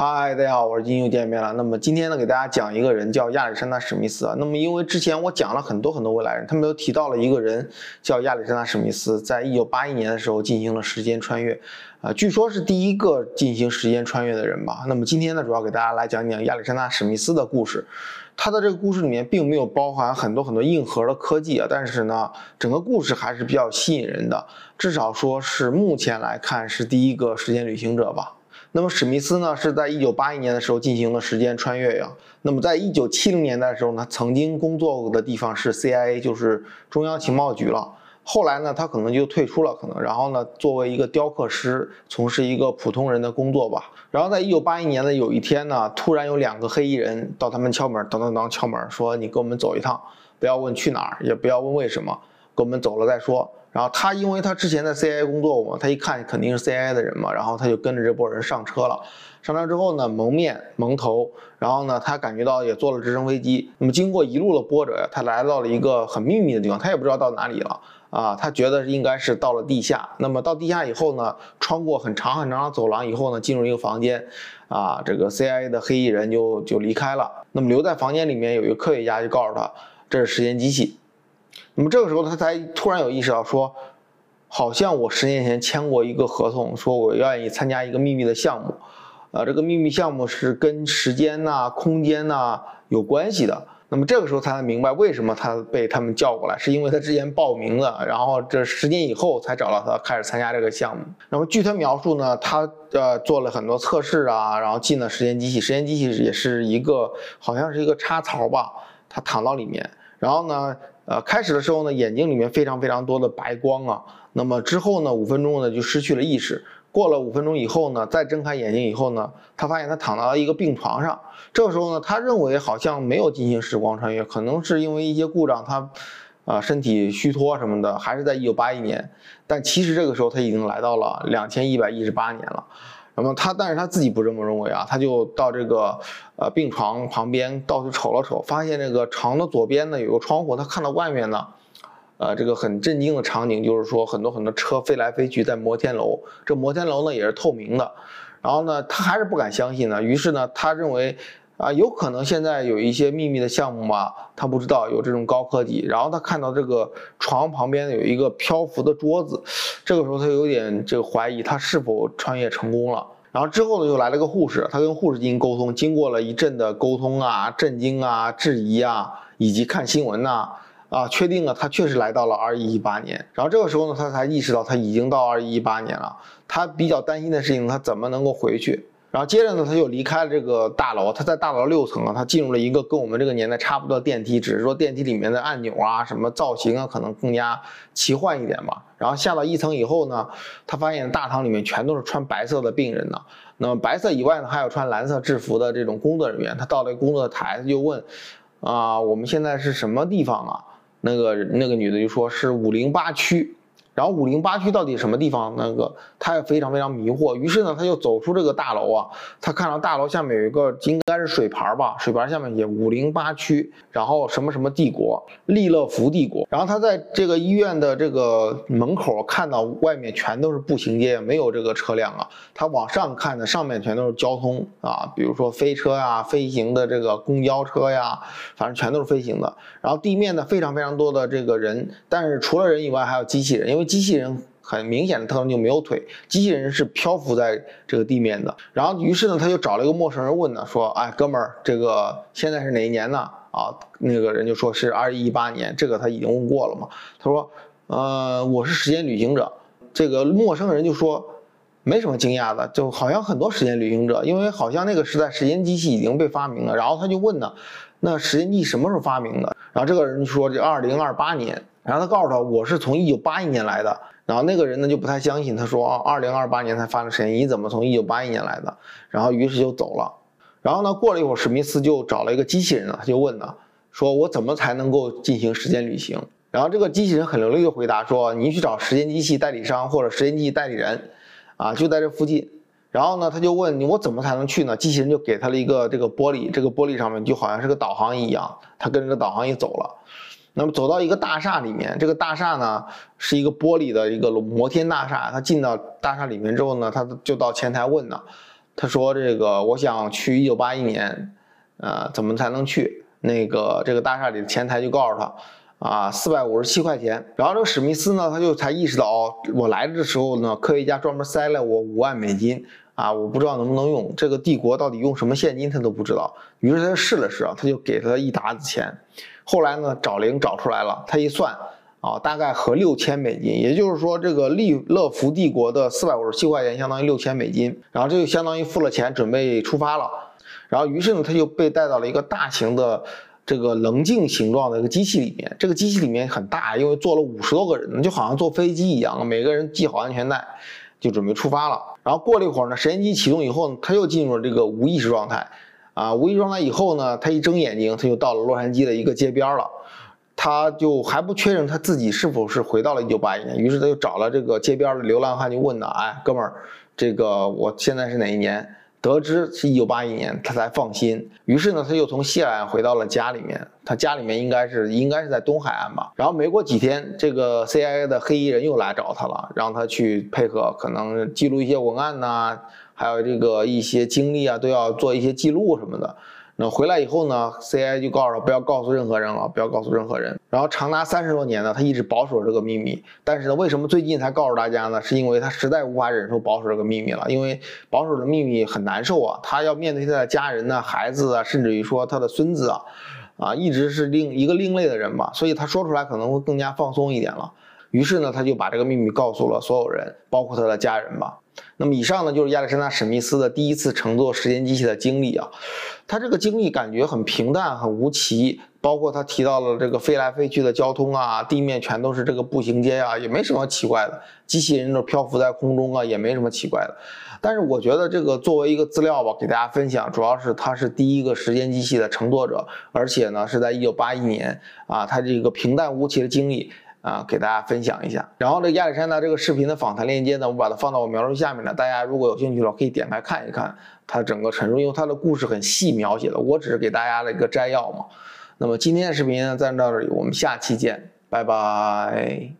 嗨，大家好，我是金又见面了。那么今天呢，给大家讲一个人叫亚历山大史密斯。那么因为之前我讲了很多很多未来人，他们都提到了一个人叫亚历山大史密斯，在一九八一年的时候进行了时间穿越，啊，据说是第一个进行时间穿越的人吧。那么今天呢，主要给大家来讲讲亚历山大史密斯的故事。他的这个故事里面并没有包含很多很多硬核的科技啊，但是呢，整个故事还是比较吸引人的，至少说是目前来看是第一个时间旅行者吧。那么史密斯呢，是在一九八一年的时候进行了时间穿越呀。那么在一九七零年代的时候呢，曾经工作过的地方是 CIA，就是中央情报局了。后来呢，他可能就退出了，可能然后呢，作为一个雕刻师，从事一个普通人的工作吧。然后在一九八一年的有一天呢，突然有两个黑衣人到他们敲门，当当当敲门，说你跟我们走一趟，不要问去哪儿，也不要问为什么，跟我们走了再说。然后他因为他之前在 CIA 工作过嘛，他一看肯定是 CIA 的人嘛，然后他就跟着这波人上车了。上车之后呢，蒙面蒙头，然后呢，他感觉到也坐了直升飞机。那么经过一路的波折呀，他来到了一个很秘密的地方，他也不知道到哪里了啊。他觉得应该是到了地下。那么到地下以后呢，穿过很长很长的走廊以后呢，进入一个房间，啊，这个 CIA 的黑衣人就就离开了。那么留在房间里面有一个科学家就告诉他，这是时间机器。那么这个时候他才突然有意识到说，好像我十年前签过一个合同，说我愿意参加一个秘密的项目，呃，这个秘密项目是跟时间呐、空间呐有关系的。那么这个时候他才明白为什么他被他们叫过来，是因为他之前报名了，然后这十年以后才找到他开始参加这个项目。那么据他描述呢，他呃做了很多测试啊，然后进了时间机器，时间机器也是一个好像是一个插槽吧，他躺到里面，然后呢。呃，开始的时候呢，眼睛里面非常非常多的白光啊。那么之后呢，五分钟呢就失去了意识。过了五分钟以后呢，再睁开眼睛以后呢，他发现他躺到了一个病床上。这个时候呢，他认为好像没有进行时光穿越，可能是因为一些故障，他啊身体虚脱什么的，还是在一九八一年。但其实这个时候他已经来到了两千一百一十八年了。那么他，但是他自己不这么认为啊，他就到这个呃病床旁边到处瞅了瞅，发现这个床的左边呢有个窗户，他看到外面呢，呃这个很震惊的场景就是说很多很多车飞来飞去在摩天楼，这摩天楼呢也是透明的，然后呢他还是不敢相信呢，于是呢他认为。啊，有可能现在有一些秘密的项目吧，他不知道有这种高科技。然后他看到这个床旁边有一个漂浮的桌子，这个时候他有点这个怀疑他是否穿越成功了。然后之后呢，又来了个护士，他跟护士进行沟通，经过了一阵的沟通啊、震惊啊、质疑啊，以及看新闻呐，啊，确定了他确实来到了二一一八年。然后这个时候呢，他才意识到他已经到二一一八年了。他比较担心的事情，他怎么能够回去？然后接着呢，他就离开了这个大楼。他在大楼六层啊，他进入了一个跟我们这个年代差不多的电梯，只是说电梯里面的按钮啊、什么造型啊，可能更加奇幻一点吧。然后下到一层以后呢，他发现大堂里面全都是穿白色的病人呢。那么白色以外呢，还有穿蓝色制服的这种工作人员。他到了工作台，他就问：“啊，我们现在是什么地方啊？”那个那个女的就说是五零八区。然后五零八区到底什么地方？那个他也非常非常迷惑。于是呢，他就走出这个大楼啊，他看到大楼下面有一个应该是水牌吧，水牌下面写五零八区，然后什么什么帝国，利乐福帝国。然后他在这个医院的这个门口看到外面全都是步行街，没有这个车辆啊。他往上看的上面全都是交通啊，比如说飞车呀、飞行的这个公交车呀，反正全都是飞行的。然后地面呢非常非常多的这个人，但是除了人以外还有机器人，因为机器人很明显的特征就没有腿，机器人是漂浮在这个地面的。然后，于是呢，他就找了一个陌生人问呢，说：“哎，哥们儿，这个现在是哪一年呢？”啊，那个人就说是二一一八年，这个他已经问过了嘛。他说：“呃，我是时间旅行者。”这个陌生人就说：“没什么惊讶的，就好像很多时间旅行者，因为好像那个时代时间机器已经被发明了。”然后他就问呢：“那时间机什么时候发明的？”然后这个人说：“这二零二八年。”然后他告诉他，我是从一九八一年来的。然后那个人呢就不太相信，他说啊，二零二八年才发的时间，你怎么从一九八一年来的？然后于是就走了。然后呢，过了一会儿，史密斯就找了一个机器人呢，他就问呢，说我怎么才能够进行时间旅行？然后这个机器人很流利的回答说，你去找时间机器代理商或者时间机器代理人，啊，就在这附近。然后呢，他就问你，我怎么才能去呢？机器人就给他了一个这个玻璃，这个玻璃上面就好像是个导航一样，他跟着导航仪走了。那么走到一个大厦里面，这个大厦呢是一个玻璃的一个摩天大厦。他进到大厦里面之后呢，他就到前台问呢，他说这个我想去一九八一年，呃，怎么才能去？那个这个大厦里的前台就告诉他，啊，四百五十七块钱。然后这个史密斯呢，他就才意识到哦，我来的时候呢，科学家专门塞了我五万美金，啊，我不知道能不能用。这个帝国到底用什么现金，他都不知道。于是他就试了试啊，他就给他一沓子钱。后来呢，找零找出来了，他一算。啊，大概合六千美金，也就是说，这个利乐福帝国的四百五十七块钱相当于六千美金，然后这就相当于付了钱，准备出发了。然后于是呢，他就被带到了一个大型的这个棱镜形状的一个机器里面。这个机器里面很大，因为坐了五十多个人，就好像坐飞机一样，每个人系好安全带，就准备出发了。然后过了一会儿呢，实验机启动以后呢，他又进入了这个无意识状态。啊，无意识状态以后呢，他一睁眼睛，他就到了洛杉矶的一个街边了。他就还不确认他自己是否是回到了一九八一年，于是他就找了这个街边的流浪汉，就问他：“哎，哥们儿，这个我现在是哪一年？”得知是一九八一年，他才放心。于是呢，他又从西海岸回到了家里面。他家里面应该是应该是在东海岸吧。然后没过几天，这个 CIA 的黑衣人又来找他了，让他去配合，可能记录一些文案呐，还有这个一些经历啊，都要做一些记录什么的。那回来以后呢，C I 就告诉他不要告诉任何人了，不要告诉任何人。然后长达三十多年呢，他一直保守这个秘密。但是呢，为什么最近才告诉大家呢？是因为他实在无法忍受保守这个秘密了，因为保守的秘密很难受啊。他要面对他的家人呢、孩子啊，甚至于说他的孙子啊，啊，一直是另一个另类的人吧。所以他说出来可能会更加放松一点了。于是呢，他就把这个秘密告诉了所有人，包括他的家人吧。那么以上呢，就是亚历山大·史密斯的第一次乘坐时间机器的经历啊。他这个经历感觉很平淡、很无奇，包括他提到了这个飞来飞去的交通啊，地面全都是这个步行街啊，也没什么奇怪的。机器人都漂浮在空中啊，也没什么奇怪的。但是我觉得这个作为一个资料吧，给大家分享，主要是他是第一个时间机器的乘坐者，而且呢是在一九八一年啊，他这个平淡无奇的经历。啊，给大家分享一下。然后这亚历山大这个视频的访谈链接呢，我把它放到我描述下面了。大家如果有兴趣的话，可以点开看一看他整个陈述，因为他的故事很细描写的。我只是给大家的一个摘要嘛。那么今天的视频呢，暂到这里，我们下期见，拜拜。